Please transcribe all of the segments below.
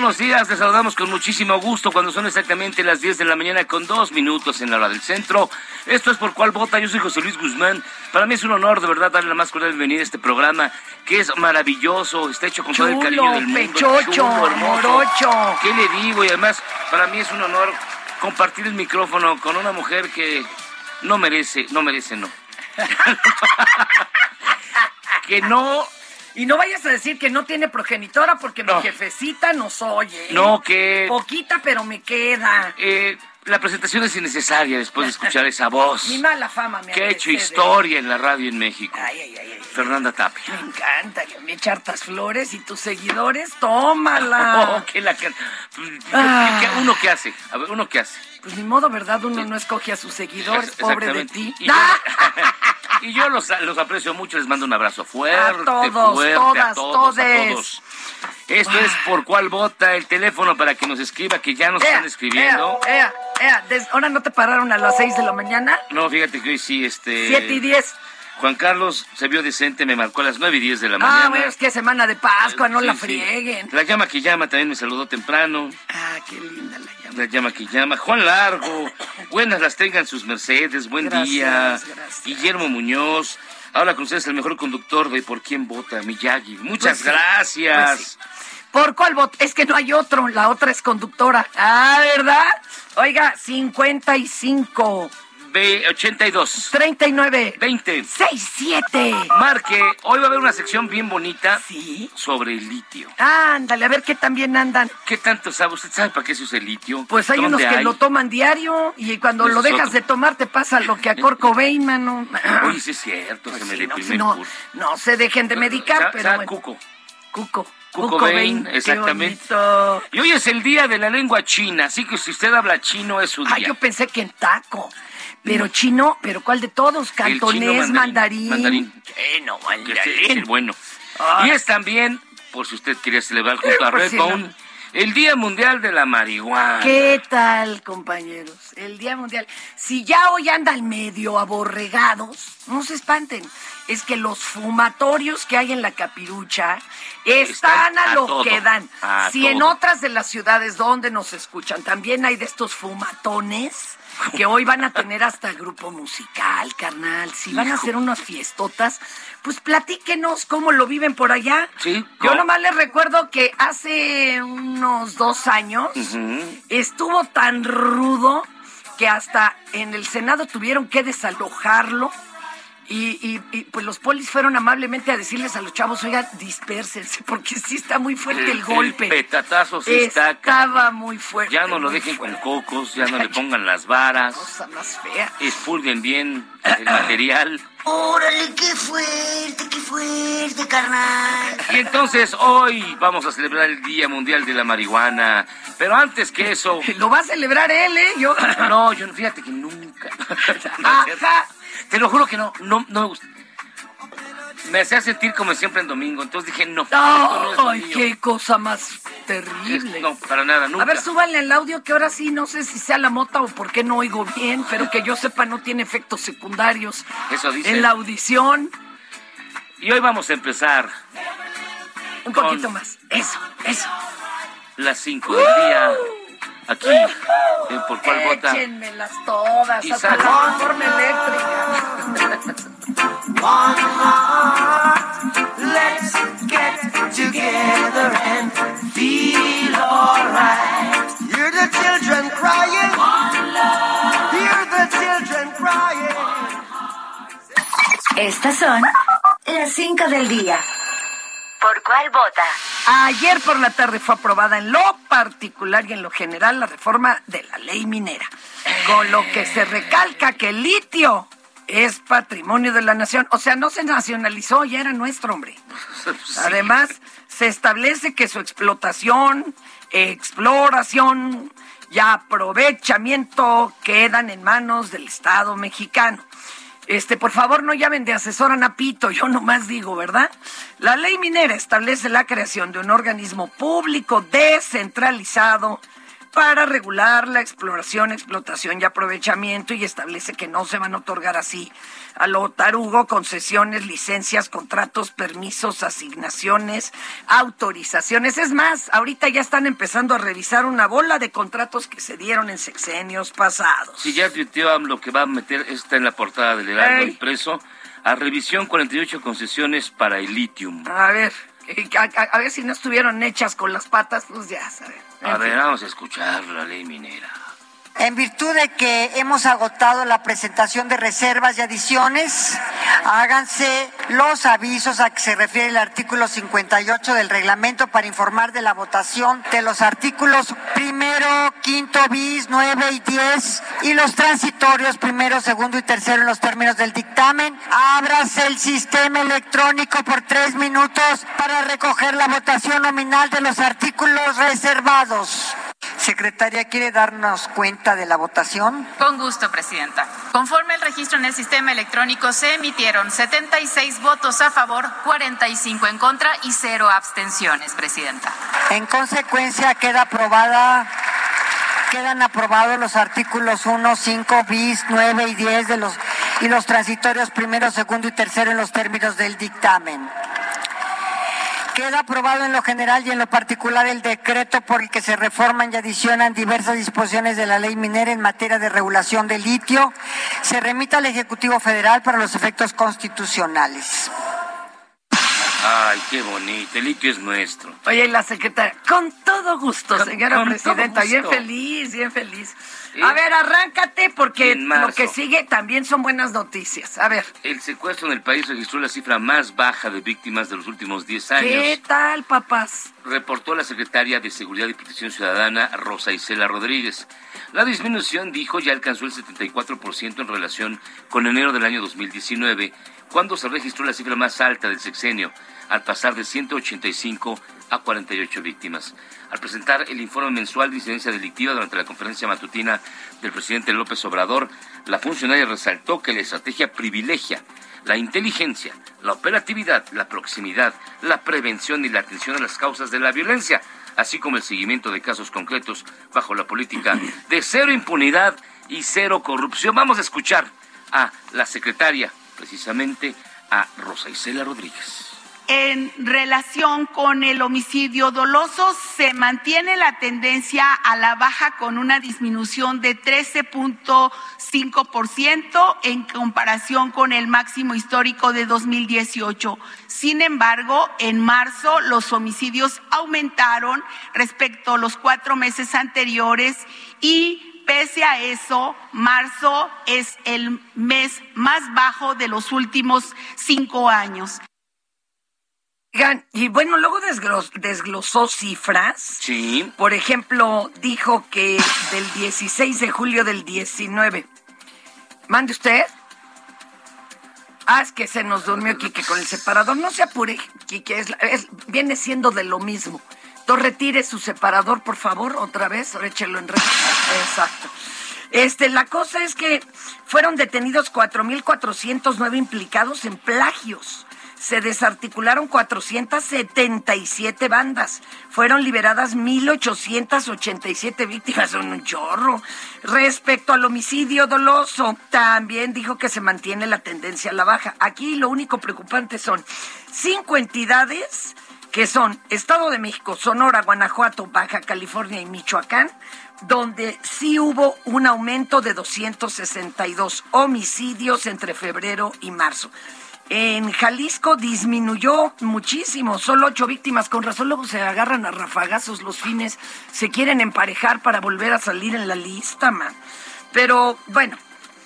Buenos días. Les saludamos con muchísimo gusto cuando son exactamente las 10 de la mañana con dos minutos en la hora del centro. Esto es por cuál vota. Yo soy José Luis Guzmán. Para mí es un honor de verdad darle la más cordial bienvenida a este programa que es maravilloso. Está hecho con todo el cariño del mundo. pechocho, chulo, hermoso. ¿Qué le digo? Y además, para mí es un honor compartir el micrófono con una mujer que no merece, no merece, no. que no Y no vayas a decir que no tiene progenitora porque No. mi jefecita nos oye. ¿eh? No, que- Poquita, pero me queda. Eh, la presentación es innecesaria después de escuchar esa voz Mi mala fama me que ha hecho historia en la radio en México. Ay, ay, ay, ay. Fernanda Tapia. Me encanta que me eche hartas flores y tus seguidores, tómala. Oh, que la Ah. ¿Qué- qué- ¿Uno qué hace? A ver, ¿uno qué hace? Pues ni modo, ¿verdad? Uno no escoge a sus seguidores, pobre de ti. Y yo, y yo los, los aprecio mucho, les mando un abrazo fuerte, A todos, fuerte, a todas, todos, a todes. todos. Esto es por cuál vota el teléfono para que nos escriba, que ya nos están escribiendo. Ea, ea, ¿Ahora no te pararon a las 6 de la mañana? No, fíjate que hoy sí, este... 7 y 10. Juan Carlos se vio decente, me marcó a las 9 y 10 de la Ah, mañana. bueno, es que semana de Pascua, no Sí, la sí. frieguen. La llama que llama también me saludó temprano. Ah, qué linda la llama. La llama que llama. Juan Largo. Buenas las tengan sus Mercedes. Buen Gracias, día. gracias. Guillermo Muñoz. Ahora con ustedes el mejor conductor de Por quién vota, Miyagi. Muchas Pues sí, gracias. pues. ¿Por cuál voto? Es que no hay otro, la otra es conductora. Ah, ¿verdad? Oiga, 55, Ve 82. 39, 20. 67. Marque. Hoy va a haber una sección bien bonita Sí. sobre el litio. Ándale, a ver qué tan bien andan. ¿Qué tanto sabe? ¿Usted sabe para qué se usa el litio? Pues hay unos ¿Dónde que hay? lo toman diario y cuando lo dejas otro. de tomar te pasa lo que a Cobain, mano. Oye, sí es cierto, Pues se me no, no, no se dejen de medicar, Sa- pero sa- bueno. Cuco. Cuco. Cuco Bain, exactamente. Y hoy es el día de la lengua china, así que si usted habla chino es su día. Ay, yo pensé que en taco. Pero chino, pero ¿cuál de todos? El Cantonés, chino mandarín. mandarín. Chino, Que este es el mandarín. bueno. Ah. Y es también, por si usted quiere celebrar junto a Redbone, no. el Día Mundial de la Marihuana. ¿Qué tal, compañeros? El Día Mundial. Si ya hoy andan medio aborregados, no se espanten. Es que los fumatorios que hay en la capirucha están, Están a, a lo todo, que dan. si en otras de las ciudades donde nos escuchan también hay de estos fumatones que hoy van a tener hasta grupo musical, carnal. Si van a hacer unas fiestotas, pues platíquenos cómo lo viven por allá. Sí, Yo nomás les recuerdo que hace un unos dos años, estuvo tan rudo que hasta en el Senado tuvieron que desalojarlo. Y, y- y, pues los polis fueron amablemente a decirles a los chavos, oigan, dispérsense, porque sí está muy fuerte el, golpe. petatazo sí está. Estaba muy fuerte. Ya no lo dejen con cocos, ya no le pongan las varas, Cosa más fea. expulguen bien el material. Órale, qué fuerte, qué fuerte, carnal. Y entonces hoy vamos a celebrar el Día Mundial de la Marihuana. Pero antes que eso, Lo va a celebrar él, ¿eh? Yo. no, yo no- fíjate que nunca. Ajá. Te lo juro que no, no, no me gusta. Me hacía sentir como siempre en domingo, entonces dije, no, ¡Ay, qué cosa más Es- terrible! No, para nada, nunca. A ver, súbanle el audio que ahora sí, no sé si sea la mota o por qué no oigo bien, pero que yo sepa no tiene efectos secundarios Eso dice. en la audición. Y hoy vamos a empezar Un poquito más. Eso, eso. las 5 del día aquí en Por Cuál Vota. Échenmelas todas, Y hasta la forma eléctrica. Let's get together and feel alright. Hear the children crying. Hear the children crying. Estas son las 5 del día. ¿Por cuál vota? Ayer por la tarde fue aprobada en lo particular y en lo general la reforma de la ley minera, con lo que se recalca que el litio es patrimonio de la nación. O sea, no se nacionalizó, ya era nuestro, hombre. Además, se establece que su explotación, exploración y aprovechamiento quedan en manos del Estado mexicano. Este, por favor, no llamen de asesor a Napito, yo nomás digo, ¿verdad? La ley minera establece la creación de un organismo público descentralizado para regular la exploración, explotación y aprovechamiento y establece que no se van a otorgar así a lo tarugo concesiones, licencias, contratos, permisos, asignaciones, autorizaciones. Es más, ahorita ya están empezando a revisar una bola de contratos que se dieron en sexenios pasados. Si ya tuiteó AMLO que va a meter, está en la portada del Heraldo impreso, a revisión 48 concesiones para el litium. A ver, a, a- a ver si no estuvieron hechas con las patas, pues ya, ¿sabes? A ver, vamos a escuchar la ley minera. En virtud de que hemos agotado la presentación de reservas y adiciones, háganse los avisos a que se refiere el artículo 58 del reglamento para informar de la votación de los artículos primero, quinto bis, nueve y diez y los transitorios primero, segundo y tercero en los términos del dictamen. Ábrase el sistema electrónico por tres minutos para recoger la votación nominal de los artículos reservados. Secretaria, ¿quiere darnos cuenta de la votación? Con gusto, Presidenta. Conforme el registro en el sistema electrónico, se emitieron 76 votos a favor, 45 en contra y 0 abstenciones, Presidenta. En consecuencia, queda aprobada, quedan aprobados los artículos 1, 5, bis, 9 y 10 de los, y los transitorios primero, segundo y tercero en los términos del dictamen. Queda aprobado en lo general y en lo particular el decreto por el que se reforman y adicionan diversas disposiciones de la ley minera en materia de regulación del litio. Se remite al Ejecutivo Federal para los efectos constitucionales. Ay, qué bonito, el litio es nuestro. Oye, y la secretaria, con todo gusto, Con- señora con presidenta, bien feliz, bien feliz. A ver, arráncate porque lo que sigue también son buenas noticias. A ver, El secuestro en el país registró la cifra más baja de víctimas de los últimos 10 años. ¿qué tal, papás? reportó la secretaria de Seguridad y Protección Ciudadana, Rosa Isela Rodríguez. La disminución, dijo, ya alcanzó el 74% en relación con enero del año 2019, cuando se registró la cifra más alta del sexenio, al pasar de 185 a 48 víctimas. Al presentar el informe mensual de incidencia delictiva durante la conferencia matutina del presidente López Obrador, la funcionaria resaltó que la estrategia privilegia la inteligencia, la operatividad, la proximidad, la prevención y la atención a las causas de la violencia, así como el seguimiento de casos concretos bajo la política de cero impunidad y cero corrupción. Vamos a escuchar a la secretaria, precisamente a Rosa Isela Rodríguez. En relación con el homicidio doloso, se mantiene la tendencia a la baja con una disminución de 13.5% en comparación con el máximo histórico de 2018. Sin embargo, en marzo los homicidios aumentaron respecto a los cuatro meses anteriores y Pese a eso, marzo es el mes más bajo de los últimos cinco años. Y bueno, luego desglos, desglosó cifras. Sí. Por ejemplo, dijo que del 16 de julio del 19. ¿Mande usted? Ah, es que se nos durmió Quique con el separador. No se apure, Quique, es, es, viene siendo de lo mismo. Entonces retire su separador, por favor, otra vez, échelo en red. Exacto. Este, la cosa es que fueron detenidos 4.409 implicados en plagios. Se desarticularon 477 bandas. Fueron liberadas 1.887 víctimas. Son un chorro. Respecto al homicidio doloso, también dijo que se mantiene la tendencia a la baja. Aquí lo único preocupante son cinco entidades que son Estado de México, Sonora, Guanajuato, Baja California y Michoacán, donde sí hubo un aumento de 262 homicidios entre febrero y marzo. En Jalisco disminuyó muchísimo, solo ocho víctimas, con razón luego se agarran a rafagazos los fines, se quieren emparejar para volver a salir en la lista, man. Pero bueno,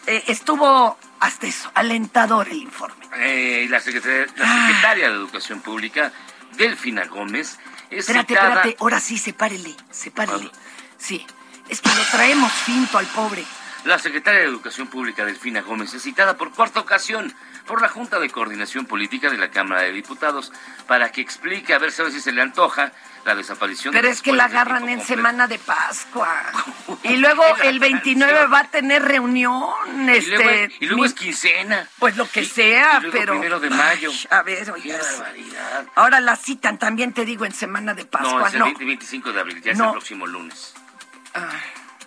eh, estuvo hasta eso, alentador el informe. Eh, la, secretaria, la secretaria de Educación Pública Delfina Gómez es Espérate, citada... espérate, ahora sí, sepárele, sepárele. Sí, es que lo traemos finto al pobre. La secretaria de Educación Pública Delfina Gómez es citada por cuarta ocasión por la Junta de Coordinación Política de la Cámara de Diputados para que explique, a ver si se le antoja, la desaparición Pero de es que la agarran en semana de Pascua. Y luego el 29 va a tener reunión. Este, y luego, y luego es quincena. Pues lo que sea, y luego pero. primero de mayo. Ay, a ver, barbaridad. Ahora la citan también, te digo, en semana de No, Pascua. es el 20 y 25 de abril, ya es No. el próximo lunes. Ah,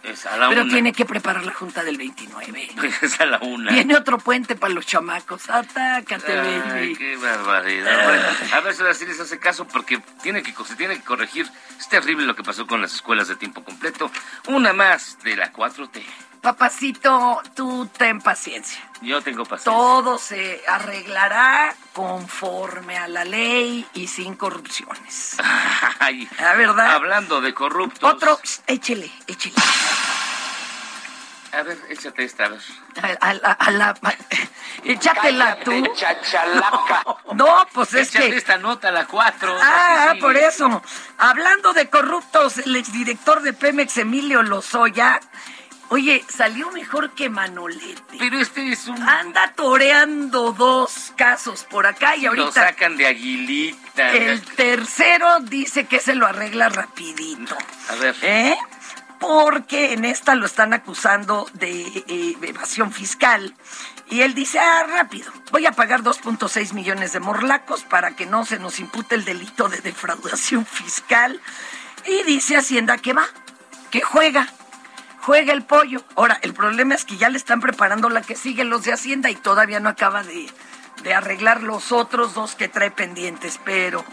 Es a la pero una. tiene que preparar la junta del 29. Es a la una. Viene otro puente para los chamacos. Atácate, Ay, baby. qué barbaridad. Bueno, a ver si sí les hace caso porque tiene que, se tiene que corregir. Es terrible lo que pasó con las escuelas de tiempo completo. Una más de la 4T. Papacito, tú ten paciencia. Yo tengo paciencia. Todo se arreglará conforme a la ley y sin corrupciones. Ay, La verdad. Hablando de corruptos. Otro, échele, échele. A ver, échate esta, a ver. A, a la- a la- échatela tú. No, pues es Échate que. esta nota, la 4. Ah, por eso. Hablando de corruptos, el exdirector de Pemex, Emilio Lozoya, oye, salió mejor que Manolete. Pero este es un... Anda toreando dos casos por acá y Lo ahorita sacan de aguilita. el tercero dice que se lo arregla rapidito. A ver. ¿Eh? Porque en esta lo están acusando de eh, evasión fiscal. Y él dice, ah, rápido, voy a pagar 2.6 millones de morlacos para que no se nos impute el delito de defraudación fiscal. Y dice Hacienda que va, que juega, juega el pollo. Ahora, el problema es que ya le están preparando la que sigue los de Hacienda y todavía no acaba de, de arreglar los otros dos que trae pendientes. Pero,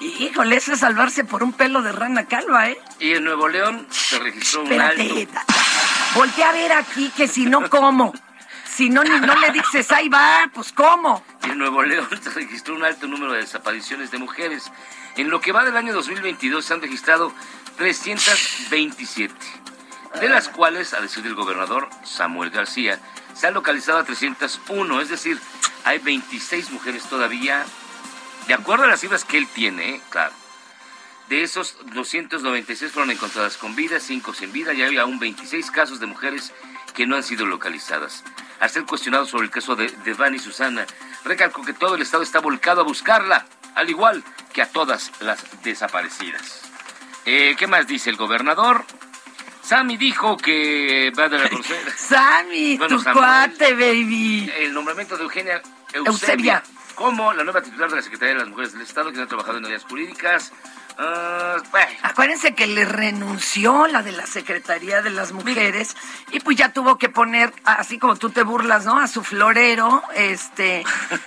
híjole, eso es salvarse por un pelo de rana calva, ¿eh? Y en Nuevo León se registró un Espérate, alto. voltea a ver aquí que si no, ¿cómo? Si no, ni no le dices, ahí va, pues ¿cómo? Y en Nuevo León se registró un alto número de desapariciones de mujeres. En lo que va del año 2022 se han registrado 327, de las cuales, a decir del gobernador Samuel García, se han localizado a 301, es decir, hay 26 mujeres todavía, de acuerdo a las cifras que él tiene, claro. De esos 296 fueron encontradas con vida, 5 sin vida y hay aún 26 casos de mujeres que no han sido localizadas. Al ser cuestionado sobre el caso de, de Van y Susana, recalcó que todo el Estado está volcado a buscarla, al igual que a todas las desaparecidas. Eh, ¿Qué más dice el gobernador? Sammy dijo que va a dar a conocer Sammy, Bueno, tu Samuel. cuate, baby. el nombramiento de Eugenia Eusebia, Eusebia. como la nueva titular de la Secretaría de las Mujeres del Estado, que ha trabajado en áreas jurídicas, Bueno. Acuérdense que le renunció la de la Secretaría de las Mujeres y pues ya tuvo que poner, así como tú te burlas, ¿no? A su florero, este,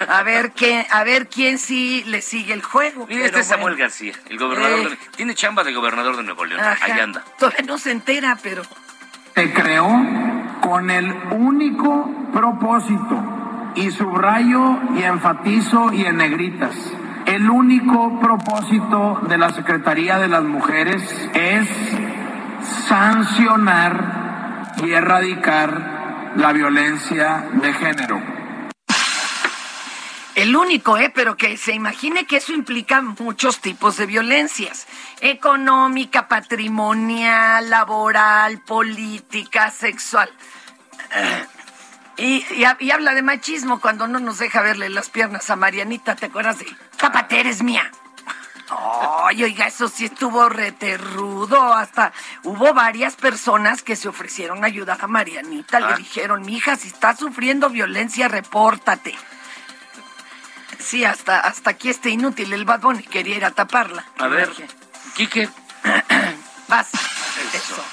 a ver qué, a ver quién sí le sigue el juego. Pero este es Samuel bueno. García, el gobernador. Eh. de- tiene chamba de gobernador de Nuevo León. Ajá. Ahí anda. Todavía no se entera, pero Se creó con el único propósito, y subrayo y enfatizo y en negritas, el único propósito de la Secretaría de las Mujeres es sancionar y erradicar la violencia de género. El único, ¿eh? Pero que se imagine que eso implica muchos tipos de violencias. Económica, patrimonial, laboral, política, sexual. Y, y ha- y habla de machismo cuando no nos deja verle las piernas a Marianita. ¿Te acuerdas de Tápate, eres mía? Ay, oiga, eso sí estuvo reterrudo. Hasta hubo varias personas que se ofrecieron a ayudar a Marianita. Ah. Le dijeron, mija, si estás sufriendo violencia, repórtate. Sí, hasta, hasta aquí este inútil, el Bad Bunny quería ir a taparla. A ver, Quique. Vas. Eso.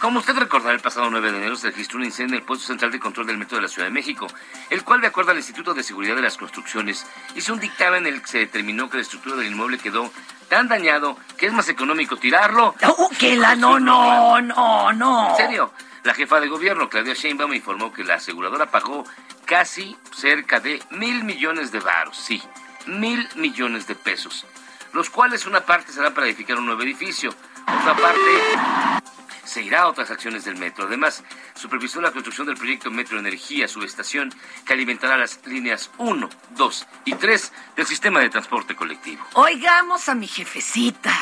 Como usted recordará, el pasado 9 de enero se registró un incendio en el puesto central de control del metro de la Ciudad de México, el cual, de acuerdo al Instituto de Seguridad de las Construcciones, hizo un dictamen en el que se determinó que la estructura del inmueble quedó tan dañado que es más económico tirarlo. Oh, que la no, no, no, no. ¿En serio? La jefa de gobierno, Claudia Sheinbaum, informó que la aseguradora pagó casi cerca de mil millones de varos, sí, mil millones de pesos, los cuales una parte será para edificar un nuevo edificio, otra parte se irá a otras acciones del metro. Además, supervisó la construcción del proyecto Metro Energía, subestación que alimentará las líneas 1, 2 y 3 del sistema de transporte colectivo. Oigamos a mi jefecita.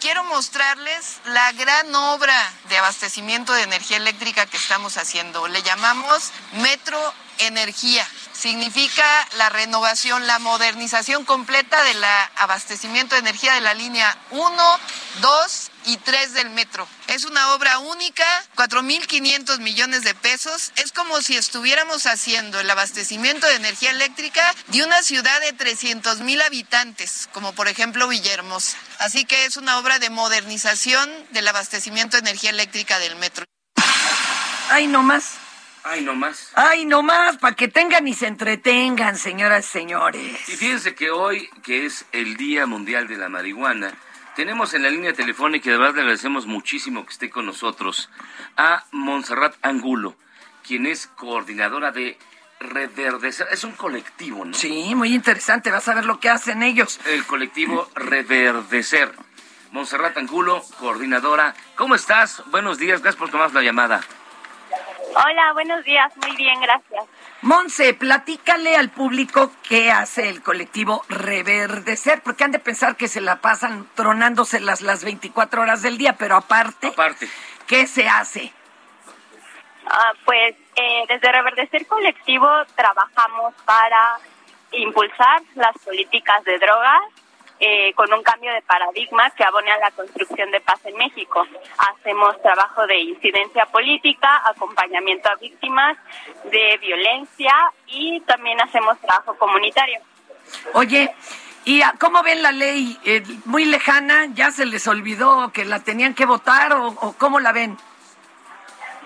Quiero mostrarles la gran obra de abastecimiento de energía eléctrica que estamos haciendo. Le llamamos Metro Energía. Significa la renovación, la modernización completa del abastecimiento de energía de la línea 1, 2 y 3 del metro. Es una obra única, 4.500 millones de pesos. Es como si estuviéramos haciendo el abastecimiento de energía eléctrica de una ciudad de 300 mil habitantes, como por ejemplo Villahermosa. Así que es una obra de modernización del abastecimiento de energía eléctrica del metro. Ay, no más. Ay, no más. Ay, no más, para que tengan y se entretengan, señoras y señores. Y fíjense que hoy, que es el Día Mundial de la Marihuana, tenemos en la línea telefónica, y de verdad le agradecemos muchísimo que esté con nosotros, a Montserrat Angulo, quien es coordinadora de Reverdecer. Es un colectivo, ¿no? Sí, muy interesante, vas a ver lo que hacen ellos. El colectivo Reverdecer. Montserrat Angulo, coordinadora. ¿Cómo estás? Buenos días, gracias por tomar la llamada. Hola, buenos días, muy bien, gracias. Monse, platícale al público qué hace el colectivo Reverdecer, porque han de pensar que se la pasan tronándoselas las 24 horas del día, pero aparte, Aparte. ¿qué se hace? Ah, pues eh, desde Reverdecer Colectivo trabajamos para impulsar las políticas de drogas eh, con un cambio de paradigma que abone a la construcción de paz en México. Hacemos trabajo de incidencia política, acompañamiento a víctimas de violencia y también hacemos trabajo comunitario. Oye, ¿y cómo ven la ley? Eh, ¿Muy lejana? ¿Ya se les olvidó que la tenían que votar o, o cómo la ven?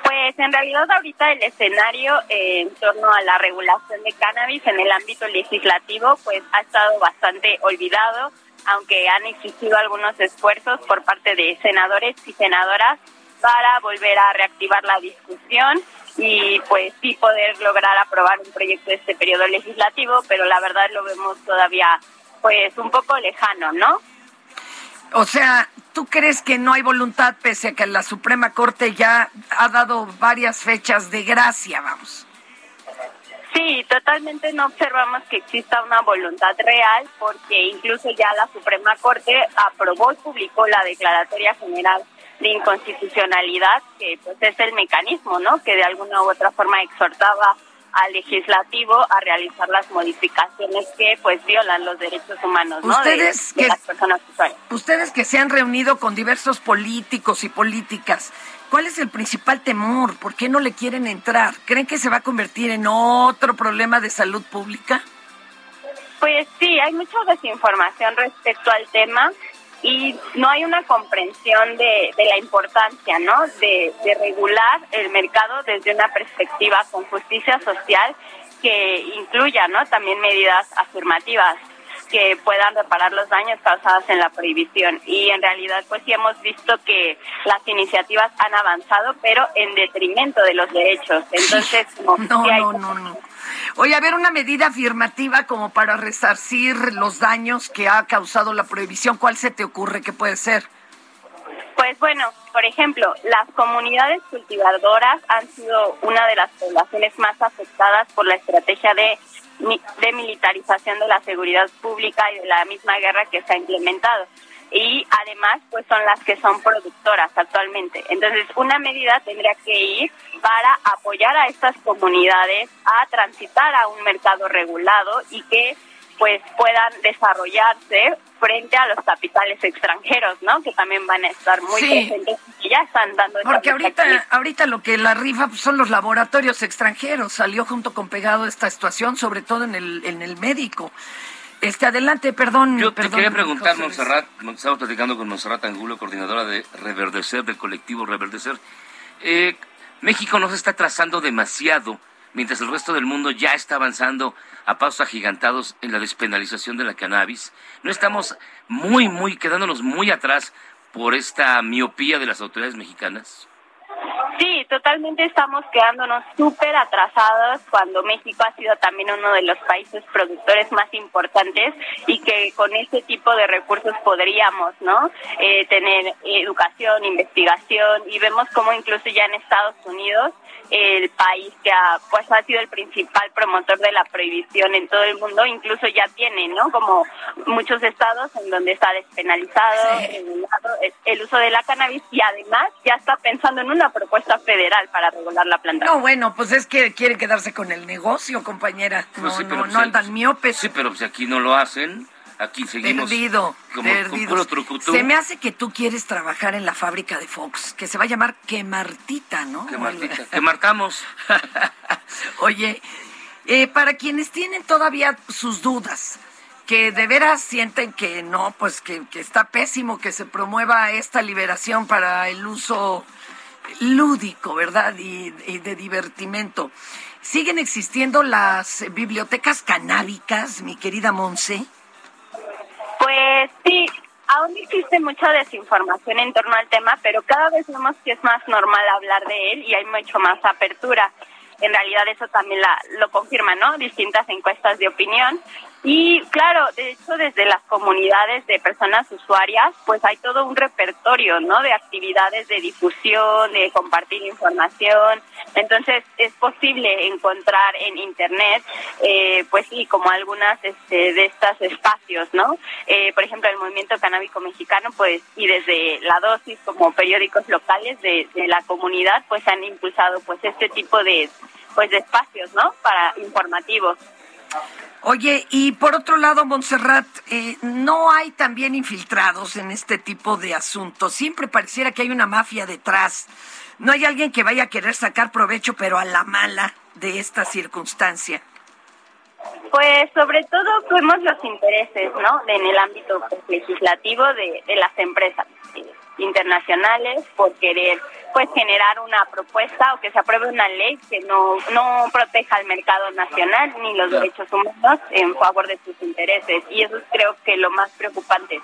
Pues en realidad ahorita el escenario eh, en torno a la regulación de cannabis en el ámbito legislativo pues ha estado bastante olvidado, aunque han existido algunos esfuerzos por parte de senadores y senadoras para volver a reactivar la discusión y pues sí poder lograr aprobar un proyecto de este periodo legislativo, pero la verdad lo vemos todavía pues un poco lejano, ¿no? O sea, ¿tú crees que no hay voluntad pese a que la Suprema Corte ya ha dado varias fechas de gracia, vamos? Sí, totalmente no observamos que exista una voluntad real porque incluso ya la Suprema Corte aprobó y publicó la Declaratoria General de Inconstitucionalidad, que pues es el mecanismo, ¿no? Que de alguna u otra forma exhortaba al legislativo a realizar las modificaciones que pues violan los derechos humanos, ¿no? De- Ustedes de, que- las personas usuarias. Ustedes que se han reunido con diversos políticos y políticas, ¿cuál es el principal temor? ¿Por qué no le quieren entrar? ¿Creen que se va a convertir en otro problema de salud pública? Pues sí, hay mucha desinformación respecto al tema. y no hay una comprensión de, de la importancia, ¿no? De, de regular el mercado desde una perspectiva con justicia social que incluya, ¿no? También medidas afirmativas que puedan reparar los daños causados en la prohibición. Y en realidad, pues sí hemos visto que las iniciativas han avanzado, pero en detrimento de los derechos. Entonces, como No, sí hay- no, no, no. Oye, a ver, una medida afirmativa como para resarcir los daños que ha causado la prohibición, ¿cuál se te ocurre que puede ser? Pues bueno, por ejemplo, las comunidades cultivadoras han sido una de las poblaciones más afectadas por la estrategia de, de militarización de la seguridad pública y de la misma guerra que se ha implementado. Y además, pues son las que son productoras actualmente. Entonces, una medida tendría que ir para apoyar a estas comunidades a transitar a un mercado regulado y que pues puedan desarrollarse frente a los capitales extranjeros, ¿no? Que también van a estar muy Sí. presentes y ya están dando Porque ahorita, ahorita lo que la rifa son los laboratorios extranjeros. Salió junto con pegado esta situación, sobre todo en el, en el médico. Este, adelante, perdón. Yo te perdón, quería preguntar. Montserrat, estamos platicando con Montserrat Angulo, coordinadora de Reverdecer, del colectivo Reverdecer. Eh, México no se está trazando demasiado, mientras el resto del mundo ya está avanzando a pasos agigantados en la despenalización de la cannabis. No estamos muy, muy, quedándonos muy atrás por esta miopía de las autoridades mexicanas. Sí, totalmente estamos quedándonos súper atrasados cuando México ha sido también uno de los países productores más importantes y que con este tipo de recursos podríamos, ¿no? Eh, tener educación, investigación y vemos como incluso ya en Estados Unidos el país que ha, pues ha sido el principal promotor de la prohibición en todo el mundo, incluso ya tiene, ¿no? Como muchos estados en donde está despenalizado el, el uso de la cannabis y además ya está pensando en una propuesta federal para regular la planta. No, bueno, pues es que quieren quedarse con el negocio, compañera. No, Pues sí, pero no, pues no el- andan miopes. Sí, pero si aquí no lo hacen, aquí seguimos Perdido, como trucutú. Se me hace que tú quieres trabajar en la fábrica de Fox, que se va a llamar Quemartita, ¿no? Que Martita, que marcamos. Oye, eh, para quienes tienen todavía sus dudas, que de veras sienten que no, pues que, que está pésimo que se promueva esta liberación para el uso lúdico, ¿verdad? Y, de divertimento. ¿Siguen existiendo las bibliotecas canábicas, mi querida Monse? Pues sí, aún existe mucha desinformación en torno al tema, pero cada vez vemos que es más normal hablar de él y hay mucho más apertura. En realidad eso también la, lo confirman, ¿no? Distintas encuestas de opinión. Y claro, de hecho desde las comunidades de personas usuarias, pues hay todo un repertorio, ¿no? De actividades de difusión, de compartir información. Entonces es posible encontrar en internet, eh, pues sí, como algunas este, de estos espacios, ¿no? Eh, por ejemplo, el movimiento canábico mexicano, pues, y desde la dosis como periódicos locales de, de la comunidad, pues han impulsado pues este tipo de pues de espacios, ¿no? Para informativos. Oye, y por otro lado, Montserrat, eh, ¿no hay también infiltrados en este tipo de asuntos? Siempre pareciera que hay una mafia detrás. ¿No hay alguien que vaya a querer sacar provecho, pero a la mala, de esta circunstancia? Pues sobre todo vemos los intereses, ¿no? En el ámbito legislativo de, las empresas internacionales por querer pues generar una propuesta o que se apruebe una ley que no no proteja al mercado nacional ni los Claro. derechos humanos en favor de sus intereses y eso es creo que lo más preocupante.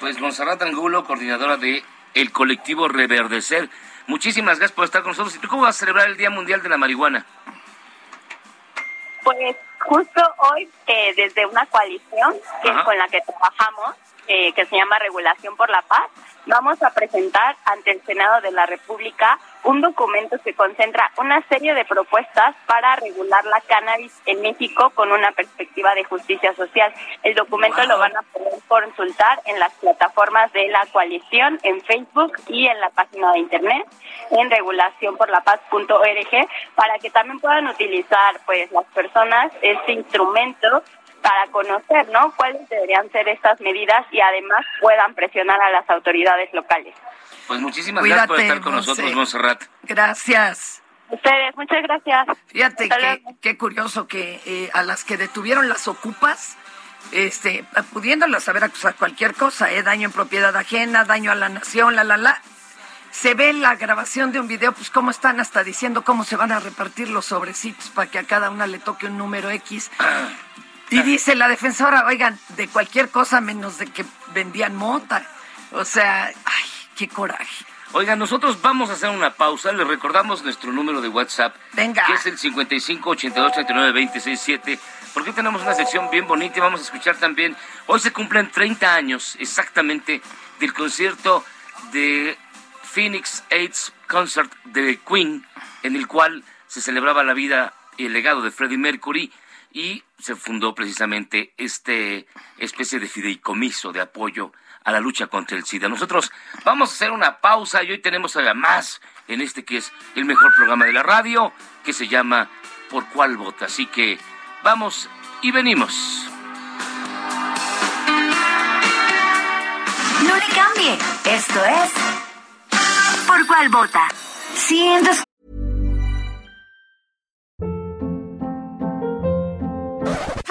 Pues Monserrat Angulo, coordinadora de el colectivo Reverdecer. Muchísimas gracias por estar con nosotros. ¿Y tú cómo vas a celebrar el Día Mundial de la Marihuana? Pues justo hoy, eh, desde una coalición que es con la que trabajamos, eh, que se llama Regulación por la Paz, vamos a presentar ante el Senado de la República un documento que concentra una serie de propuestas para regular la cannabis en México con una perspectiva de justicia social. El documento Wow. lo van a poder consultar en las plataformas de la coalición, en Facebook y en la página de internet en regulacionporlapaz.org para que también puedan utilizar pues las personas este instrumento para conocer, ¿no? Cuáles deberían ser estas medidas y además puedan presionar a las autoridades locales. Pues muchísimas gracias por estar con nosotros, Monse. Monserrat. Gracias. Ustedes, muchas gracias. Fíjate que, qué curioso que eh, a las que detuvieron las ocupas este, pudiéndolo saber acusar cualquier cosa, ¿eh? daño en propiedad ajena, daño a la nación, la, la, la. Se ve en la grabación de un video, pues cómo están hasta diciendo cómo se van a repartir los sobrecitos para que a cada una le toque un número X. Y dice la defensora, oigan, de cualquier cosa menos de que vendían mota. O sea, ay, qué coraje. Oigan, nosotros vamos a hacer una pausa. Les recordamos nuestro número de WhatsApp. Venga. Que es el 55 82 39 26 Porque tenemos una sección bien bonita y vamos a escuchar también. Hoy se cumplen 30 años exactamente del concierto de Phoenix AIDS Concert de Queen, en el cual se celebraba la vida y el legado de Freddie Mercury y se fundó precisamente este especie de fideicomiso de apoyo a la lucha contra el SIDA. Nosotros vamos a hacer una pausa y hoy tenemos más en este que es el mejor programa de la radio, que se llama Por cuál vota. Así que vamos y venimos. No le cambie. Esto es ¿Por cuál vota? Sientes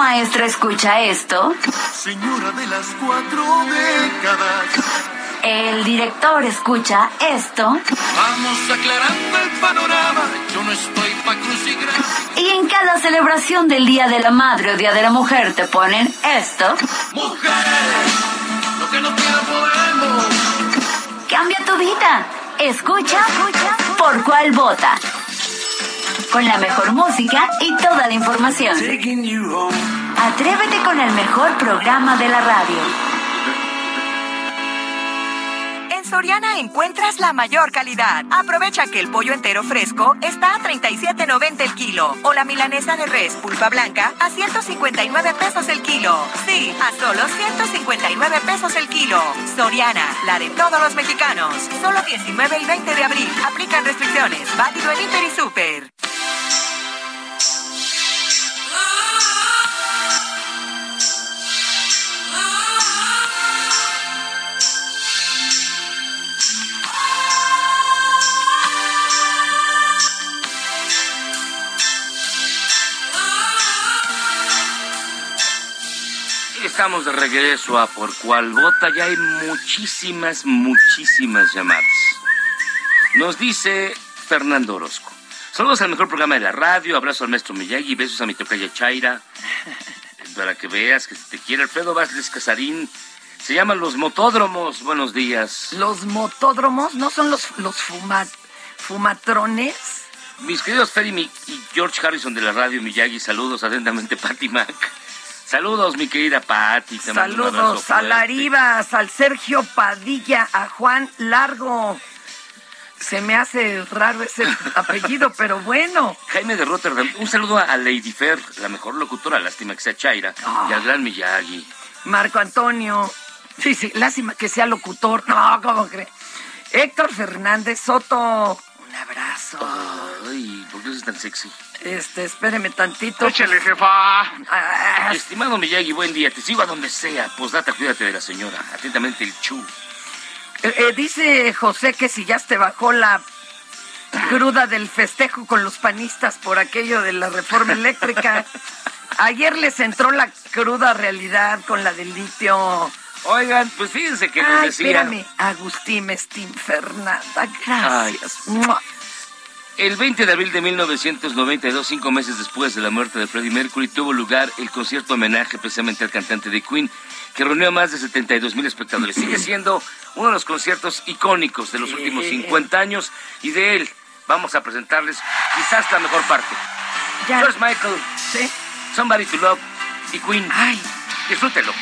maestra escucha esto? Señora de las cuatro décadas. El director escucha esto. Vamos aclarando el panorama. Yo no estoy pa' crucigra. Y en cada celebración del Día de la Madre o Día de la Mujer te ponen esto. Mujeres, lo que no podemos. Cambia tu vida. Escucha, por cuál vota. Con la mejor música y toda la información. Atrévete con el mejor programa de la radio. Soriana encuentras la mayor calidad. Aprovecha que el pollo entero fresco está a 37.90 el kilo o la milanesa de res pulpa blanca a 159 pesos el kilo. Sí, a solo 159 pesos el kilo. Soriana, la de todos los mexicanos. Solo 19 y 20 de abril. Aplican restricciones. Válido en Hiper y Super. Estamos de regreso a Por Cuál Vota. Ya hay muchísimas, muchísimas llamadas. Nos dice Fernando Orozco. Saludos al mejor programa de la radio. Abrazo al maestro Miyagi. Besos a mi tocaya Chaira. Para que veas que te quiere Alfredo Vázquez Casarín. Se llaman los motódromos. Buenos días. Los motódromos no son los, los fuma- fumatrones. Mis queridos Ferry y George Harrison de la radio Miyagi. Saludos atentamente, Patty Mac. Saludos, mi querida Patty. te Saludos a. Larivas, al Sergio Padilla, a Juan Largo. Se me hace raro ese apellido, pero bueno. Jaime de Rotterdam, un saludo a Lady Fer, la mejor locutora, lástima que sea Chaira, y al gran Miyagi. Marco Antonio. Sí, sí, lástima que sea locutor. No, ¿cómo cree? Héctor Fernández Soto. Un abrazo. Ay, ¿por qué es tan sexy? Este, espéreme tantito. Échale, jefa. Ah, Estimado Miyagi, buen día, te sigo a donde sea. Posdata, cuídate de la señora. Atentamente, el Chu. eh, eh, dice José que si ya te bajó la cruda del festejo con los panistas por aquello de la reforma eléctrica. Ayer les entró la cruda realidad con la del litio. Oigan, pues fíjense que les Ay, decía... espérame. Agustín Mestín Fernanda, gracias. El 20 de abril de 1992, cinco meses después de la muerte de Freddie Mercury, tuvo lugar el concierto homenaje precisamente al cantante de Queen, que reunió a más de 72 mil espectadores. Sigue siendo uno de los conciertos icónicos de los últimos 50 años y de él vamos a presentarles quizás la mejor parte. George Michael, Somebody to Love y Queen. Disfrútelo.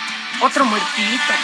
Otro muertito.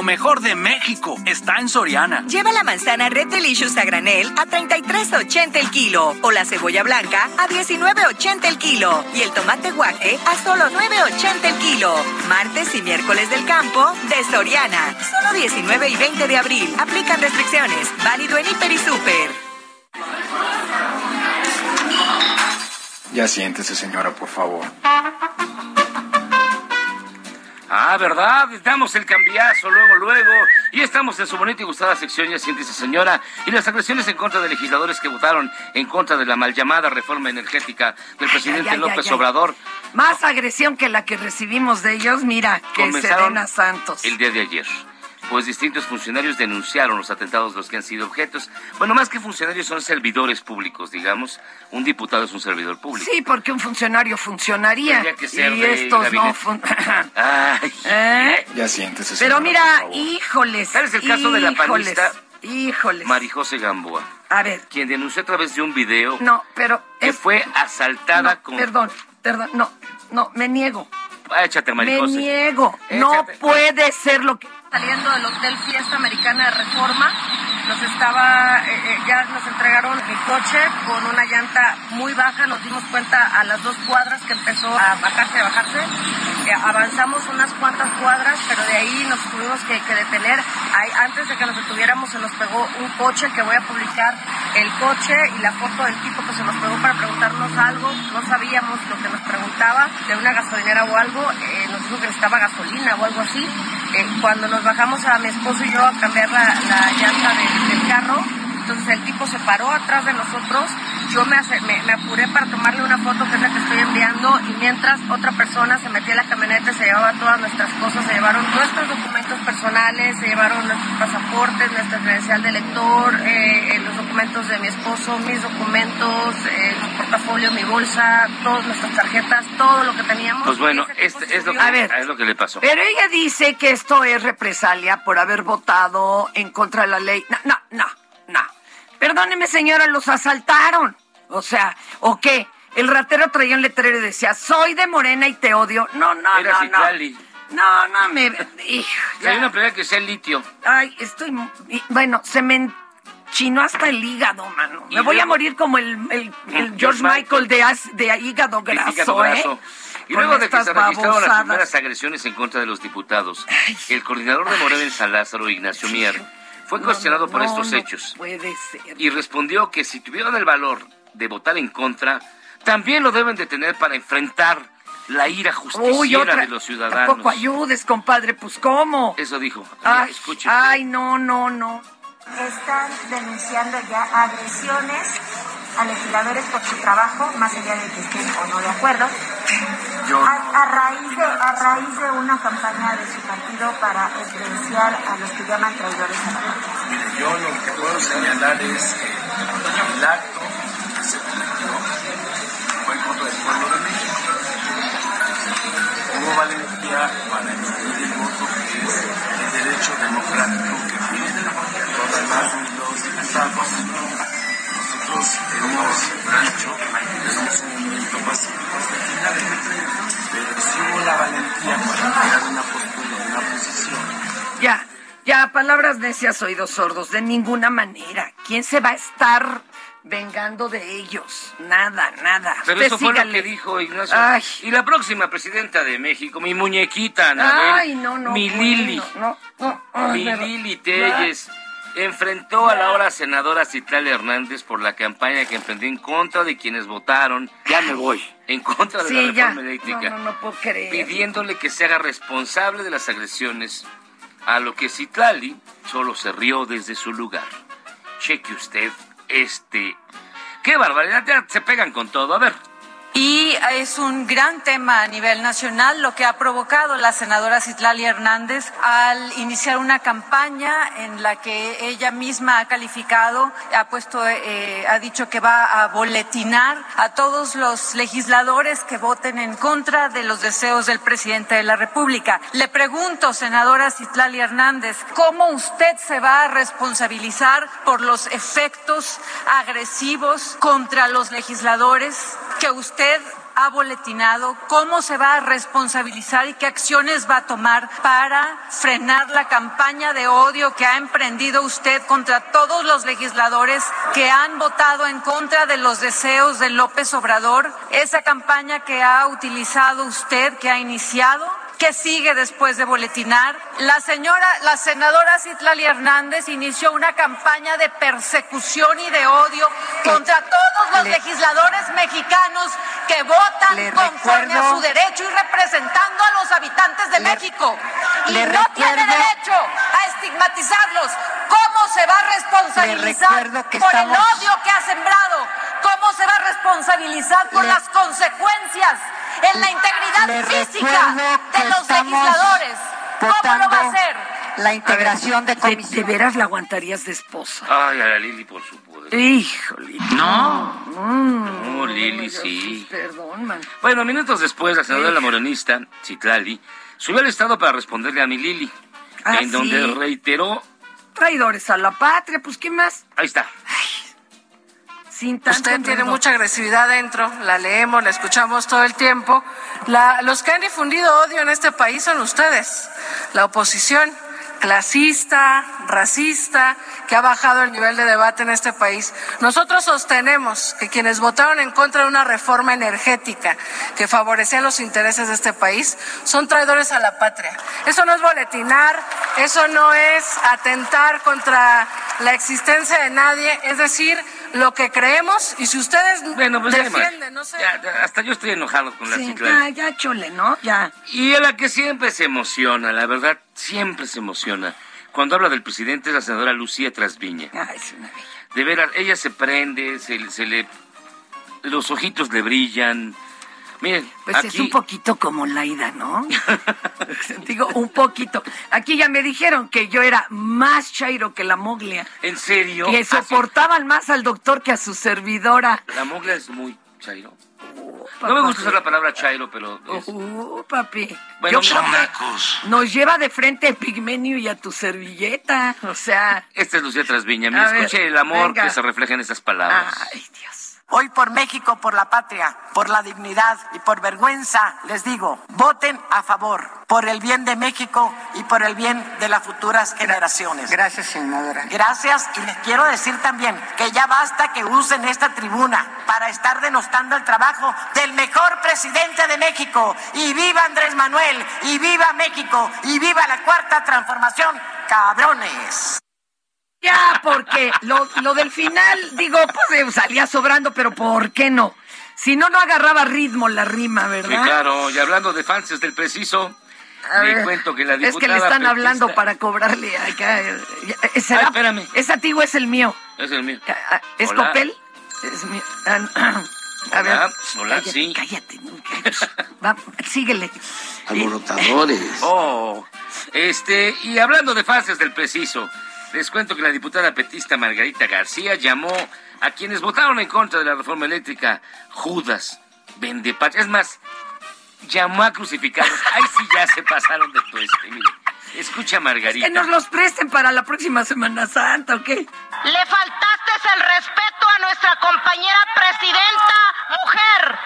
Lo mejor de México está en Soriana. Lleva la manzana Red Delicious a granel a 33.80 el kilo o la cebolla blanca a 19.80 el kilo y el tomate guaje a solo 9.80 el kilo. Martes y miércoles del campo de Soriana. Solo 19 y 20 de abril. Aplican restricciones. Válido en Hiper y Super. Ya siéntese, señora, por favor. Ah, ¿verdad? Damos el cambiazo luego, luego. Y estamos en su bonita y gustada sección, ya siéntese señora. Y las agresiones en contra de legisladores que votaron en contra de la mal llamada reforma energética del presidente ay, ay, López. Obrador Más agresión que la que recibimos de ellos, mira, que comenzaron Serena Santos. el día de ayer. Pues distintos funcionarios denunciaron los atentados de los que han sido objetos. Bueno, más que funcionarios son servidores públicos, digamos. Un diputado es un servidor público. Sí, porque un funcionario funcionaría. Tendría que ser y estos no fun- Ay. ¿Eh? Ya siéntese, Pero señora, mira, por favor. híjoles. ¿Sabes el caso de la híjoles, panista? Híjoles. Marijose Gamboa, A ver, quien denunció a través de un video no, pero que es- fue asaltada no, con... Perdón, perdón, no, no, me niego. Ah, échate, Me Marijose. niego. No puede ser lo que. Saliendo del Hotel Fiesta Americana de Reforma, nos estaba, eh, eh, ya nos entregaron el coche con una llanta muy baja, nos dimos cuenta a las dos cuadras que empezó a bajarse, a bajarse. Eh, avanzamos unas cuantas cuadras, pero de ahí nos tuvimos que, detener. Ahí, antes de que nos detuviéramos se nos pegó un coche que voy a publicar el coche y la foto del tipo que se nos pegó para preguntarnos algo. No sabíamos lo que nos preguntaba, de una gasolinera o algo. eh, nos dijo que necesitaba gasolina o algo así. Eh, cuando nos bajamos a mi esposo y yo a cambiar la, la llanta del carro, entonces el tipo se paró atrás de nosotros, yo me, me, me apuré para tomarle una foto que es la que estoy enviando y mientras otra persona se metía en la camioneta, se llevaba todas nuestras cosas, se llevaron nuestros documentos personales, se llevaron nuestros pasaportes, nuestra credencial de lector, eh, eh, los documentos de mi esposo, mis documentos, eh, mi portafolio, mi bolsa, todas nuestras tarjetas, todo lo que teníamos. Pues bueno, este es lo, que, A ver. es lo que le pasó. Pero ella dice que esto es represalia por haber votado en contra de la ley. No, no, no, no. Perdóneme, señora, los asaltaron. O sea, ¿o qué? El ratero traía un letrero y decía, soy de Morena y te odio. No, no, Era no, no. No, no me... Hijo, hay una pelea que sea el litio. Ay, estoy... y- Bueno, se me enchinó hasta el hígado, mano. Y Me voy a morir como el, el- el Mm, George Michael de, as- de hígado graso, hígado ¿eh? graso. Y Con luego de que se registraron las primeras agresiones en contra de los diputados, el coordinador de Morena en San Lázaro, Ignacio Mier, fue No, cuestionado no, por estos no hechos Puede ser. y respondió que si tuvieron el valor de votar en contra, también lo deben de tener para enfrentar la ira justiciera Uy, otra. de los ciudadanos. Tampoco ayudes, compadre, pues ¿cómo? Eso dijo. Ay, Escuche. ay, no, no, no. Están denunciando ya agresiones a legisladores por su trabajo, más allá de que estén o no de acuerdo, Yo- a, a raíz de, a raíz de una campaña de su partido para referenciar a los que llaman traidores a la patria. Mire, yo lo que puedo señalar es que el acto Ya, ya, palabras necias, oídos sordos, de ninguna manera. ¿Quién se va a estar vengando de ellos? Nada, nada. Pero Usted eso fue lo sígale. que dijo Ignacio. Ay. Y la próxima presidenta de México, mi muñequita, Anabel, Ay, no, no. mi bueno, Lili, No, no. ay, mi pero- Lili Telles, enfrentó a la ahora senadora Citlali Hernández por la campaña que emprendió en contra de quienes votaron. Ya me voy. En contra de Sí, la ya. reforma eléctrica. No, no, no puedo creer. pidiéndole que se haga responsable de las agresiones, a lo que Citlali solo se rió desde su lugar. Cheque usted este... ¡Qué barbaridad! Ya se pegan con todo. A ver. Y es un gran tema a nivel nacional lo que ha provocado la senadora Citlali Hernández al iniciar una campaña en la que ella misma ha calificado, ha puesto, eh, ha dicho que va a boletinar a todos los legisladores que voten en contra de los deseos del presidente de la República. Le pregunto, senadora Citlali Hernández, ¿cómo usted se va a responsabilizar por los efectos agresivos contra los legisladores que usted ha boletinado, cómo se va a responsabilizar y qué acciones va a tomar para frenar la campaña de odio que ha emprendido usted contra todos los legisladores que han votado en contra de los deseos de López Obrador, esa campaña que ha utilizado usted, que ha iniciado. ¿Qué sigue después de boletinar? La señora, la senadora Citlali Hernández inició una campaña de persecución y de odio contra todos los Le- legisladores mexicanos que votan conforme a su derecho y representando a los habitantes de México. Y no tiene derecho a estigmatizarlos. ¿Cómo se va a responsabilizar que por estamos- el odio que ha sembrado? ¿Cómo se va a responsabilizar por Le- las consecuencias en la integridad Le física de los legisladores? ¿Cómo lo va a hacer? La integración de De, comisiones. de veras la aguantarías de esposa. Ay, a la Lili por su poder. Híjole. No. Mm. No, Lili, sí. Perdón, man. Bueno, minutos después, la senadora la moronista, Citlali, subió al estado para responderle a mi Lili, Ah, en donde reiteró... Traidores a la patria, pues ¿qué más? Ahí está. Sin tanto Usted tiene mucha agresividad dentro, la leemos, la escuchamos todo el tiempo. La- los que han difundido odio en este país son ustedes, la oposición clasista, racista, que ha bajado el nivel de debate en este país. Nosotros sostenemos que quienes votaron en contra de una reforma energética que favorecía los intereses de este país son traidores a la patria. Eso no es boletinar, eso no es atentar contra la existencia de nadie, es decir, lo que creemos y si ustedes Bueno, pues ya, defienden, no sé. ya, hasta yo estoy enojado con la Sí, Citlali. ya, ya, chole, ¿no? Ya. Y a la que siempre se emociona, la verdad, siempre se emociona. Cuando habla del presidente es la senadora Lucía Trasviña. Ay, es una bella. De veras, ella se prende, se, se le... Los ojitos le brillan. Miren, Pues aquí... es un poquito como Laida, ¿no? Digo, un poquito. Aquí ya me dijeron que yo era más chairo que la moglia. ¿En serio? Que Ah, soportaban más al doctor que a su servidora. La mogla es muy chairo. No me gusta usar la palabra chairo, pero... es- Uh, papi. Bueno, Yo nos lleva de frente a Pigmenio y a tu servilleta. O sea, Esta es Lucía Trasviña. Mira, escuche el amor venga. que se refleja en esas palabras. ay, Dios. Hoy por México, por la patria, por la dignidad y por vergüenza, les digo, voten a favor, por el bien de México y por el bien de las futuras generaciones. Gracias, senadora. Gracias y les quiero decir también que ya basta que usen esta tribuna para estar denostando el trabajo del mejor presidente de México. Y viva Andrés Manuel, y viva México, y viva la cuarta transformación, cabrones. Ya, porque lo, lo del final, digo, pues eh, salía sobrando, pero ¿por qué no? Si no, no agarraba ritmo la rima, Sí, ¿verdad? claro. Y hablando de fans del preciso, A le ver, cuento que la Es que le diputada están petista- hablando para cobrarle acá. eh, ¿será- Ay, espérame. ¿Es antiguo es el mío? Es el mío. Ah, ¿Es Hola. Copel? Es mío. Ah, no. A ver. Hola, hola, cállate, sí. Cállate. Va, síguele. Alborotadores. Oh, este, y hablando de fases del preciso, les cuento que la diputada petista Margarita García llamó a quienes votaron en contra de la reforma eléctrica Judas, vendepatria. Es más, llamó a crucificarlos. Ahí sí ya se pasaron de tueste, mire. Escucha, Margarita. Que nos los presten para la próxima Semana Santa, ¿ok? Le faltaste el respeto a nuestra compañera presidenta, mujer.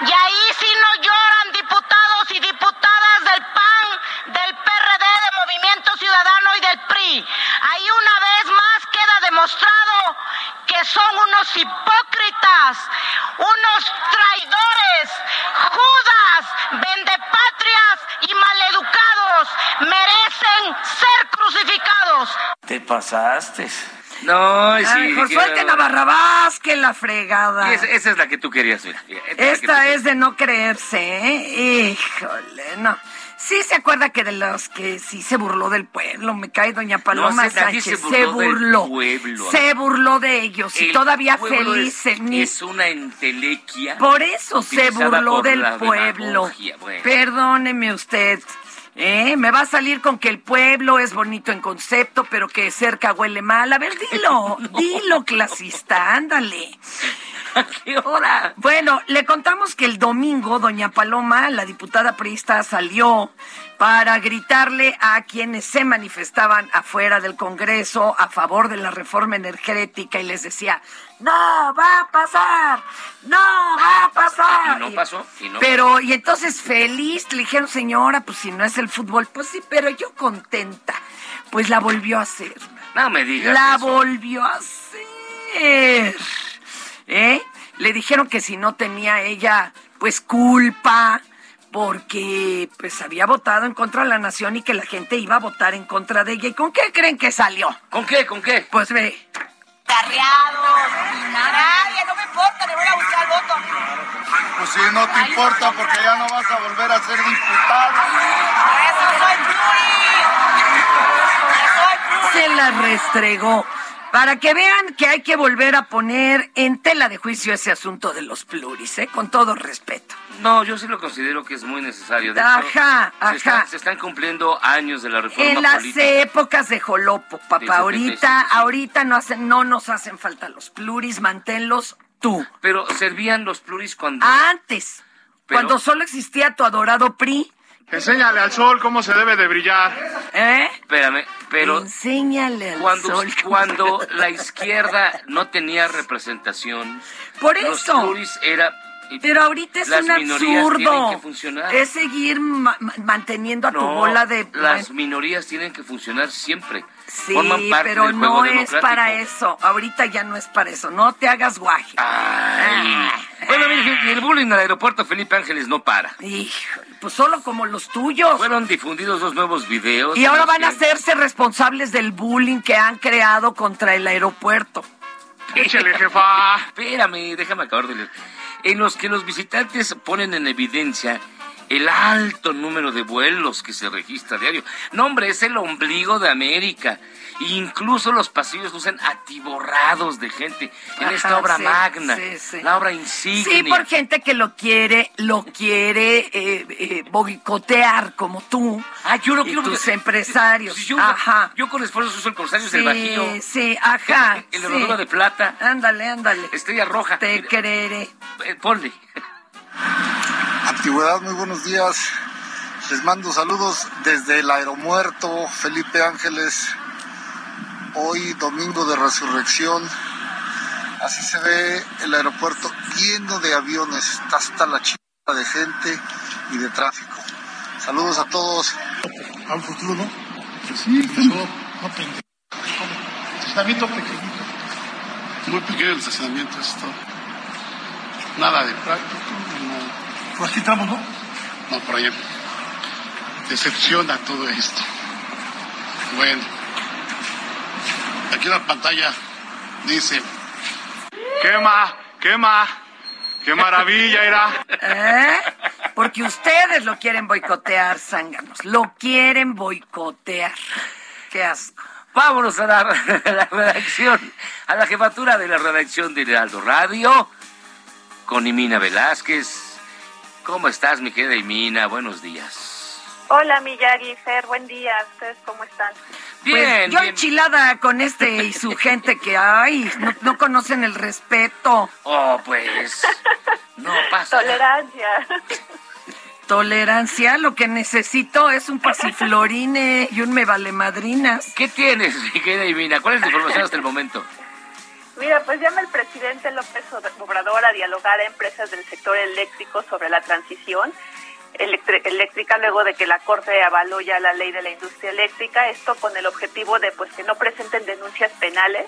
Y ahí sí no lloran diputados y diputadas del PAN, del PRD, de Movimiento Ciudadano y del PRI. Ahí una vez más queda demostrado que son unos hipócritas, unos traidores, judas, vendepatrias y maleducados. Merecen pasaste. No, sí. Ay, mejor qué suelten a. Barrabás que la fregada. Y esa, esa es la que tú querías, mira. Esta es Esta de no creerse, ¿eh? Híjole, no. Sí se acuerda que de los que sí se burló del pueblo, me cae doña Paloma No, Sánchez, se burló del pueblo. se burló de ellos y todavía feliz. Es, ni- es una entelequia. Por eso se burló del pueblo. bueno. Perdóneme usted. ¿Eh? Me va a salir con que el pueblo es bonito en concepto, pero que cerca huele mal. A ver, dilo, dilo, clasista, ándale. ¿Qué hora? Bueno, le contamos que el domingo doña Paloma, la diputada priista, salió para gritarle a quienes se manifestaban afuera del Congreso a favor de la reforma energética y les decía, no va a pasar, no va a pasar. Y no pasó, y no Pero, y entonces feliz, le dijeron, señora, pues si no es el fútbol, pues sí, pero yo contenta. Pues la volvió a hacer. No me digas La eso. volvió a hacer. ¿Eh? Le dijeron que si no tenía ella, pues culpa, porque pues había votado en contra de la nación y que la gente iba a votar en contra de ella. ¿Y con qué creen que salió? ¿Con qué? ¿Con qué? Pues ve. Carreado, nadie, no me importa, le voy a buscar el voto. Pues si no te importa porque ya no vas a volver a ser diputada. Por eso soy pluri. Se la restregó. Para que vean que hay que volver a poner en tela de juicio ese asunto de los pluris, ¿eh? Con todo respeto. No, yo sí lo considero que es muy necesario. De Ajá, hecho, Se, ajá. están, se están cumpliendo años de la reforma En las política. épocas de Jolopo, papá, Del 77, ahorita, ahorita no hacen, no nos hacen falta los pluris, manténlos tú. Pero servían los pluris cuando... Antes, Pero- cuando solo existía tu adorado PRI, Enséñale al sol cómo se debe de brillar. ¿eh? Espérame, pero Enséñale al cuando, sol. cuando la izquierda no tenía representación, Por eso. era... Pero ahorita es las un minorías tienen absurdo. que funcionar. Es seguir ma- ma- manteniendo a tu bola de... las minorías tienen que funcionar siempre. Sí, pero no es para eso. Ahorita ya no es para eso. No te hagas guaje. Ay. Bueno, mire, el bullying al aeropuerto Felipe Ángeles no para. Híjole, pues solo como los tuyos. Fueron difundidos dos nuevos videos. Y ahora van a hacerse responsables del bullying que han creado contra el aeropuerto. Échale, jefa. Espérame, déjame acabar de leer. En los que los visitantes ponen en evidencia el alto número de vuelos que se registra a diario. No, hombre, es el ombligo de América. Incluso los pasillos lucen atiborrados de gente en Ajá, esta obra sí, magna, sí, sí. la obra insignia. Sí, por gente que lo quiere, lo quiere eh, eh, boicotear como tú. Ah, yo lo y quiero tus empresarios. Yo, ajá. yo con esfuerzo uso el corsario del Sí, Bajío. sí, ajá. El herradura de plata. Ándale, ándale. Estrella roja. Te Mira, creeré. eh, ponle. Antigüedad, muy buenos días. Les mando saludos desde el aeromuerto Felipe Ángeles. Hoy domingo de resurrección. Así se ve el aeropuerto lleno de aviones. Está hasta la chica de gente y de tráfico. Saludos a todos. A un futuro, ¿no? Sí, no, no pendejo. Estacionamiento pequeñito. Muy pequeño el estacionamiento, es todo. Nada de práctico, nada. Por aquí entramos, ¿no? No, por allá. Decepciona todo esto. Bueno. Aquí en la pantalla dice. Quema, quema. Qué maravilla era. ¿Eh? Porque ustedes lo quieren boicotear, zánganos. Lo quieren boicotear. Qué asco. Vámonos a la, a la redacción, a la jefatura de la redacción de Heraldo Radio, con Imina Velázquez. ¿Cómo estás, mi querida Imina? Buenos días. Hola, Miyagi, Fer, buen día. ¿Ustedes cómo están? Pues Bien, yo bien. enchilada con este y su gente que, ay, no, no conocen el respeto. Oh, pues. No pasa. Tolerancia. Tolerancia, lo que necesito es un pasiflorine y un me vale madrinas. ¿Qué tienes, mi querida Imina? ¿Cuál es la información hasta el momento? Mira, pues llama el presidente López Obrador a dialogar a empresas del sector eléctrico sobre la transición eléctrica luego de que la Corte avaló ya la ley de la industria eléctrica, esto con el objetivo de pues que no presenten denuncias penales.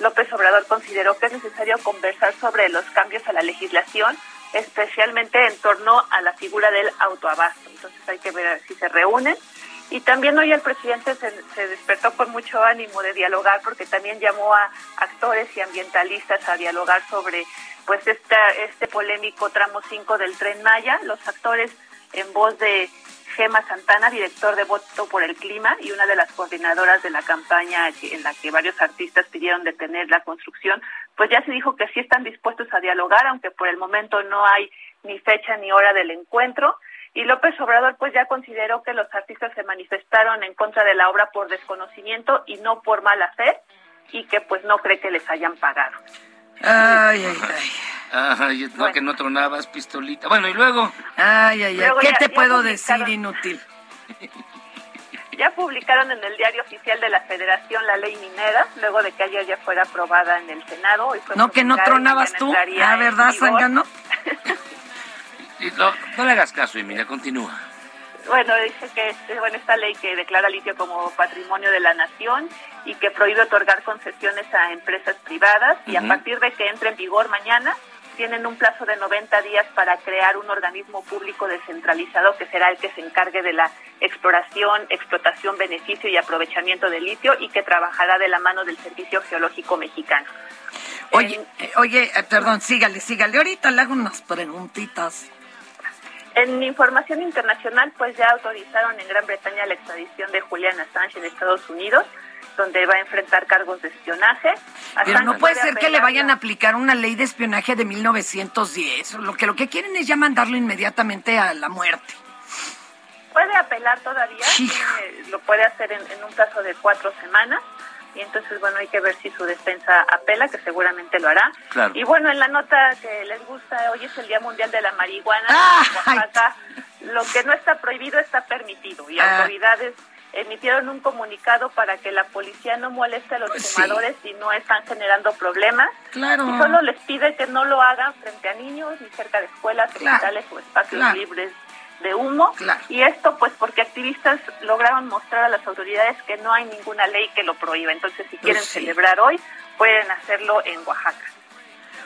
López Obrador consideró que es necesario conversar sobre los cambios a la legislación, especialmente en torno a la figura del autoabasto. Entonces hay que ver si se reúnen Y también hoy el presidente se, se despertó con mucho ánimo de dialogar porque también llamó a actores y ambientalistas a dialogar sobre pues esta, este polémico tramo 5 del tren Maya. Los actores en voz de Gema Santana, director de Voto por el Clima y una de las coordinadoras de la campaña en la que varios artistas pidieron detener la construcción, pues ya se dijo que sí están dispuestos a dialogar, aunque por el momento no hay ni fecha ni hora del encuentro. Y López Obrador pues ya consideró que los artistas se manifestaron en contra de la obra por desconocimiento y no por mala fe y que pues no cree que les hayan pagado. Ay, ay, ay. Ay, no, que no tronabas, pistolita. Bueno, y luego. Ay, ay, ay. ¿Qué ya- te ya puedo publicaron. decir, inútil? Ya publicaron en el diario oficial de la Federación la ley minera, luego de que ayer ya fuera aprobada en el Senado. Hoy fue No, que no y tronabas tú. Ah, ¿verdad, vigor. No, no le hagas caso, Emilia, continúa. Bueno, dice que este, bueno, esta ley que declara litio como patrimonio de la nación y que prohíbe otorgar concesiones a empresas privadas y a partir de que entre en vigor mañana tienen un plazo de 90 días para crear un organismo público descentralizado que será el que se encargue de la exploración, explotación, beneficio y aprovechamiento del litio y que trabajará de la mano del Servicio Geológico Mexicano. Oye, eh, oye, eh, perdón, sígale, sígale. Ahorita le hago unas preguntitas. En información internacional, pues ya autorizaron en Gran Bretaña la extradición de Julian Assange en Estados Unidos, donde va a enfrentar cargos de espionaje. Pero no Assange puede ser que le vayan a aplicar una ley de espionaje de 1910. Lo que lo que quieren es ya mandarlo inmediatamente a la muerte. Puede apelar todavía, tiene- lo puede hacer en, en un plazo de cuatro semanas. Y entonces, bueno, hay que ver si su defensa apela, que seguramente lo hará. Claro. Y bueno, en la nota que les gusta, hoy es el Día Mundial de la Marihuana. Ah, Oaxaca, lo que no está prohibido está permitido. Y Ah. autoridades emitieron un comunicado para que la policía no moleste a los Pues sí. fumadores si no están generando problemas. Claro. Y solo les pide que no lo hagan frente a niños, ni cerca de escuelas, Claro. hospitales o espacios Claro. libres de humo. Claro. Y esto pues porque activistas lograron mostrar a las autoridades que no hay ninguna ley que lo prohíba. Entonces si quieren Pues sí. celebrar hoy, pueden hacerlo en Oaxaca.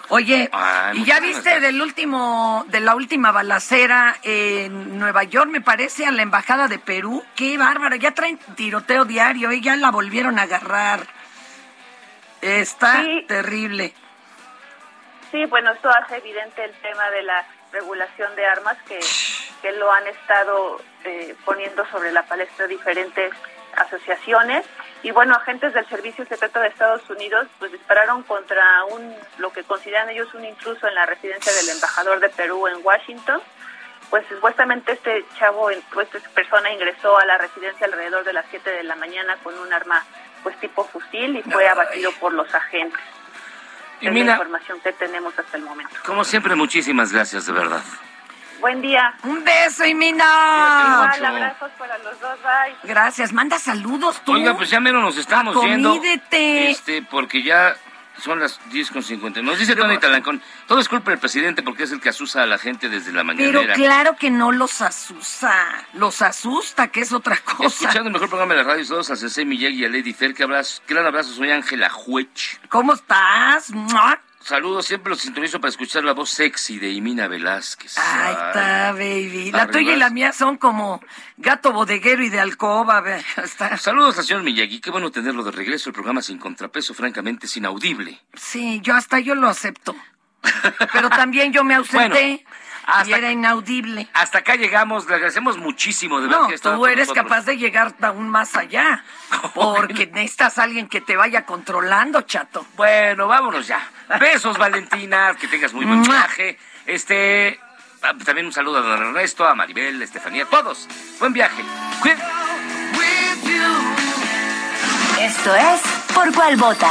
Oye, Ay, ¿y ya viste gracias. del último, de la última balacera en Nueva York, me parece, a la embajada de Perú? Qué bárbaro, ya traen tiroteo diario y ya la volvieron a agarrar. Está Sí. terrible. Sí, bueno, esto hace evidente el tema de la regulación de armas que, que lo han estado eh, poniendo sobre la palestra diferentes asociaciones. Y bueno, agentes del Servicio Secreto de Estados Unidos pues dispararon contra un lo que consideran ellos un intruso en la residencia del embajador de Perú en Washington. Pues supuestamente este chavo, pues esta persona ingresó a la residencia alrededor de las 7 de la mañana con un arma pues tipo fusil y fue abatido por los agentes. Y Es la mira- información que tenemos hasta el momento. Como siempre, muchísimas gracias, de verdad. Buen día. Un beso, y Igual, mucho. abrazos para los dos, bye. Gracias, manda saludos tú. Oiga, pues ya menos nos estamos yendo. Acomídete. Este, porque ya son las 10 con 50. Nos dice Tony Talancón, todo es culpa del presidente porque es el que asusa a la gente desde la Pero mañanera. claro que no los asusta, los asusta, que es otra cosa. Escuchando el mejor programa de la radio, todos a Cecé Miyagi y a Lady Fer, que abrazo, gran abrazo, soy Ángela Juech. ¿Cómo estás? ¡Mua! Saludos, siempre los sintonizo para escuchar la voz sexy de Imina Velázquez. Ahí está, baby. La tuya y la mía son como gato bodeguero y de alcoba. está. Saludos al señor Miyagi, qué bueno tenerlo de regreso, el programa sin contrapeso, francamente es inaudible. Sí, yo hasta yo lo acepto. Pero también yo me ausenté hasta- y era inaudible. Hasta acá llegamos, le agradecemos muchísimo, de verdad No, que tú eres nosotros. capaz de llegar aún más allá. Porque necesitas a alguien que te vaya controlando, chato. Bueno, vámonos ya. Besos, Valentina, que tengas muy buen viaje. Este, ah, también un saludo a don Ernesto, a Maribel, a Estefanía, a todos. Buen viaje. Esto es Por Cuál Vota.